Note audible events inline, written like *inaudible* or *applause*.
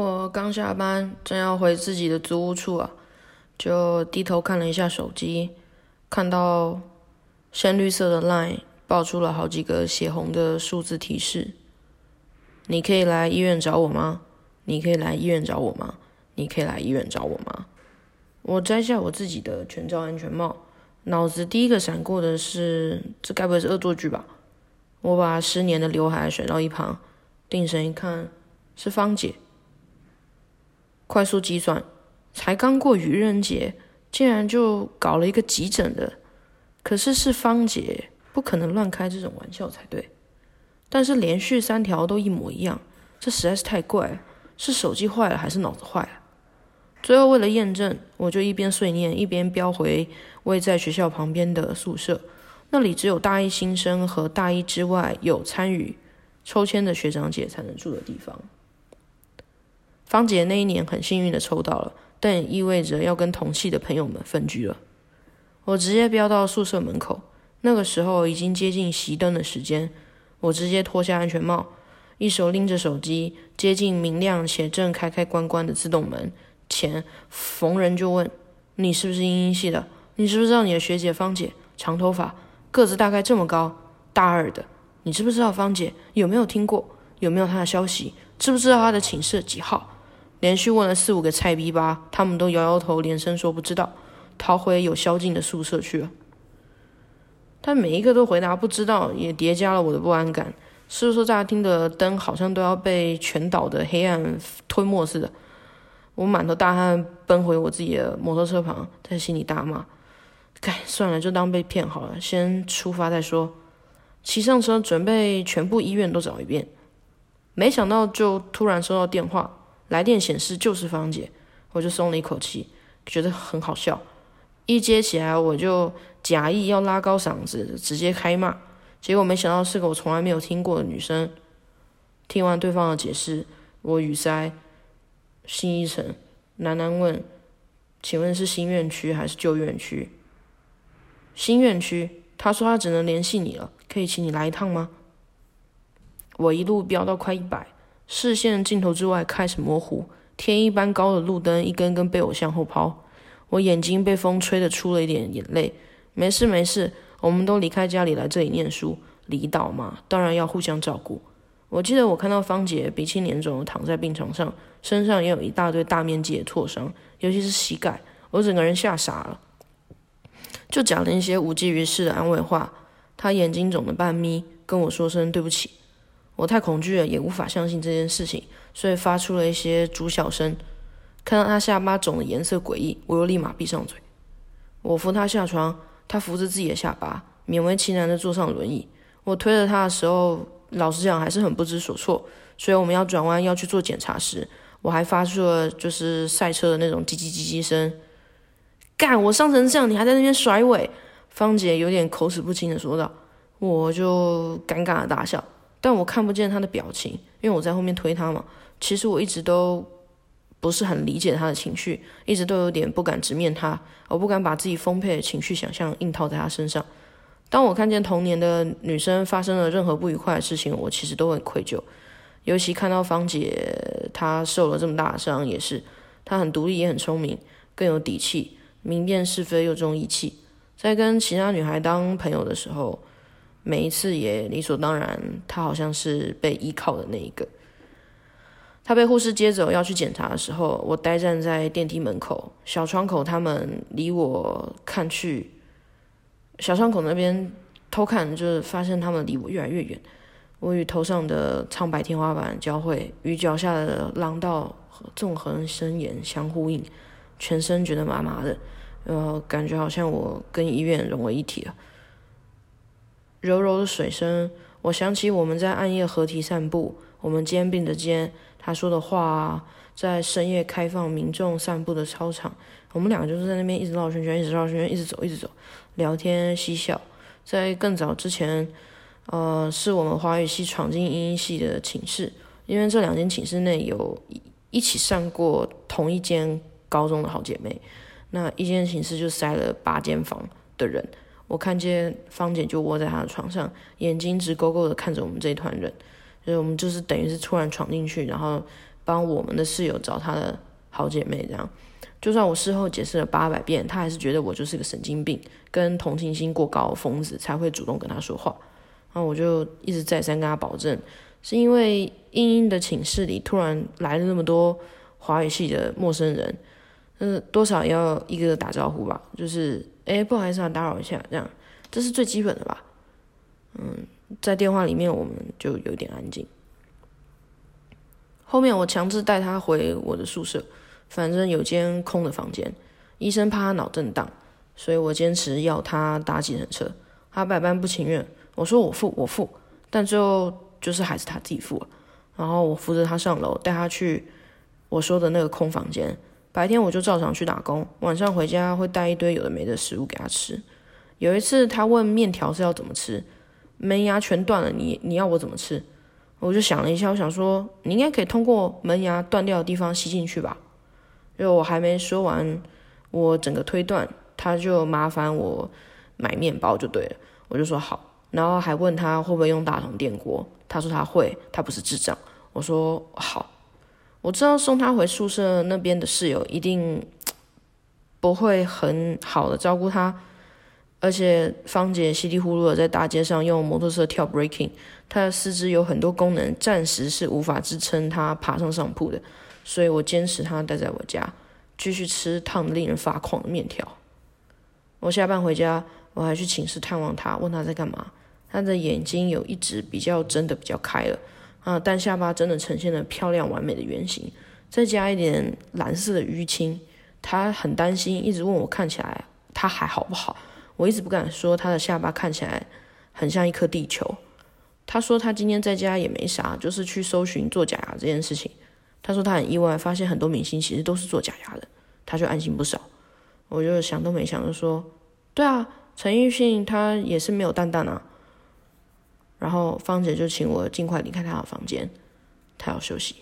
我刚下班，正要回自己的租屋处啊，就低头看了一下手机，看到鲜绿色的 LINE 爆出了好几个血红的数字提示：“你可以来医院找我吗？你可以来医院找我吗？你可以来医院找我吗？”我摘下我自己的全罩安全帽，脑子第一个闪过的是：这该不会是恶作剧吧？我把失年的刘海甩到一旁，定神一看，是芳姐。快速计算，才刚过愚人节，竟然就搞了一个急诊的。可是是芳姐，不可能乱开这种玩笑才对。但是连续三条都一模一样，这实在是太怪。是手机坏了，还是脑子坏了？最后为了验证，我就一边碎念，一边飙回位在学校旁边的宿舍。那里只有大一新生和大一之外有参与抽签的学长姐才能住的地方。芳姐那一年很幸运的抽到了，但也意味着要跟同系的朋友们分居了。我直接飙到宿舍门口，那个时候已经接近熄灯的时间。我直接脱下安全帽，一手拎着手机，接近明亮且正开开关关的自动门前，逢人就问：“你是不是英英系的？你知不知道你的学姐芳姐长头发，个子大概这么高，大二的？你知不知道芳姐？有没有听过？有没有她的消息？知不知道她的寝室几号？”连续问了四五个菜逼吧，他们都摇摇头，连声说不知道，逃回有宵禁的宿舍去了。但每一个都回答不知道，也叠加了我的不安感。宿舍大厅的灯好像都要被全岛的黑暗吞没似的？我满头大汗奔回我自己的摩托车旁，在心里大骂：“该算了，就当被骗好了，先出发再说。”骑上车，准备全部医院都找一遍。没想到，就突然收到电话。来电显示就是芳姐，我就松了一口气，觉得很好笑。一接起来，我就假意要拉高嗓子，直接开骂。结果没想到是个我从来没有听过的女生。听完对方的解释，我语塞。新一沉，喃喃问：“请问是新院区还是旧院区？”新院区。他说他只能联系你了，可以请你来一趟吗？我一路飙到快一百。视线镜头之外开始模糊，天一般高的路灯一根根被我向后抛，我眼睛被风吹得出了一点眼泪。没事没事，我们都离开家里来这里念书，离岛嘛，当然要互相照顾。我记得我看到芳姐鼻青脸肿躺在病床上，身上也有一大堆大面积的挫伤，尤其是膝盖，我整个人吓傻了，就讲了一些无济于事的安慰话。她眼睛肿得半眯，跟我说声对不起。我太恐惧了，也无法相信这件事情，所以发出了一些猪笑声。看到他下巴肿的颜色诡异，我又立马闭上嘴。我扶他下床，他扶着自己的下巴，勉为其难地坐上轮椅。我推着他的时候，老实讲还是很不知所措。所以我们要转弯要去做检查时，我还发出了就是赛车的那种叽叽叽叽声。干，我伤成这样，你还在那边甩尾？芳姐有点口齿不清的说道。我就尴尬的大笑。但我看不见他的表情，因为我在后面推他嘛。其实我一直都不是很理解他的情绪，一直都有点不敢直面他，我不敢把自己丰沛的情绪想象硬套在他身上。当我看见童年的女生发生了任何不愉快的事情，我其实都很愧疚。尤其看到芳姐她受了这么大的伤，也是她很独立也很聪明，更有底气，明辨是非又重义气。在跟其他女孩当朋友的时候。每一次也理所当然，他好像是被依靠的那一个。他被护士接走要去检查的时候，我呆站在电梯门口小窗口，他们离我看去，小窗口那边偷看，就是发现他们离我越来越远。我与头上的苍白天花板交汇，与脚下的廊道纵横伸延相呼应，全身觉得麻麻的，呃，感觉好像我跟医院融为一体了。柔柔的水声，我想起我们在暗夜合体散步，我们肩并着肩，他说的话啊，在深夜开放民众散步的操场，我们两个就是在那边一直绕圈圈，一直绕圈圈，一直走，一直走，聊天嬉笑。在更早之前，呃，是我们华语系闯进英英系的寝室，因为这两间寝室内有一起上过同一间高中的好姐妹，那一间寝室就塞了八间房的人。我看见芳姐就窝在她的床上，眼睛直勾勾的看着我们这一团人，所以我们就是等于是突然闯进去，然后帮我们的室友找她的好姐妹，这样。就算我事后解释了八百遍，她还是觉得我就是个神经病，跟同情心过高疯子才会主动跟她说话。然后我就一直再三跟她保证，是因为英英的寝室里突然来了那么多华语系的陌生人，嗯，多少要一个个打招呼吧，就是哎，不好意思啊，打扰一下，这样，这是最基本的吧。嗯，在电话里面我们就有点安静。后面我强制带他回我的宿舍。反正有间空的房间，医生怕他脑震荡，所以我坚持要他搭计程车。他百般不情愿，我说我付我付，但最后就是还是他自己付了。然后我扶着他上楼，带他去我说的那个空房间。白天我就照常去打工，晚上回家会带一堆有的没的食物给他吃。有一次他问面条是要怎么吃，门牙全断了，你你要我怎么吃？我就想了一下，我想说你应该可以通过门牙断掉的地方吸进去吧。因为我还没说完，我整个推断，他就麻烦我买面包就对了，我就说好，然后还问他会不会用大同电锅，他说他会，他不是智障，我说好，我知道送他回宿舍那边的室友一定 *tsk* 不会很好的照顾他，而且芳姐稀里糊涂的在大街上用摩托车跳 breaking，她的四肢有很多功能暂时是无法支撑她爬上上铺的。所以我坚持他待在我家，继续吃烫的令人发狂的面条。我下班回家，我还去寝室探望他，问他在干嘛。他的眼睛有一只比较睁的比较开了，啊，但下巴真的呈现了漂亮完美的圆形，再加一点蓝色的淤青。他很担心，一直问我看起来他还好不好。我一直不敢说他的下巴看起来很像一颗地球。他说他今天在家也没啥，就是去搜寻做假牙这件事情。他说他很意外，发现很多明星其实都是做假牙的，他就安心不少。我就想都没想就说：“对啊，陈奕迅他也是没有蛋蛋啊。”然后芳姐就请我尽快离开她的房间，她要休息。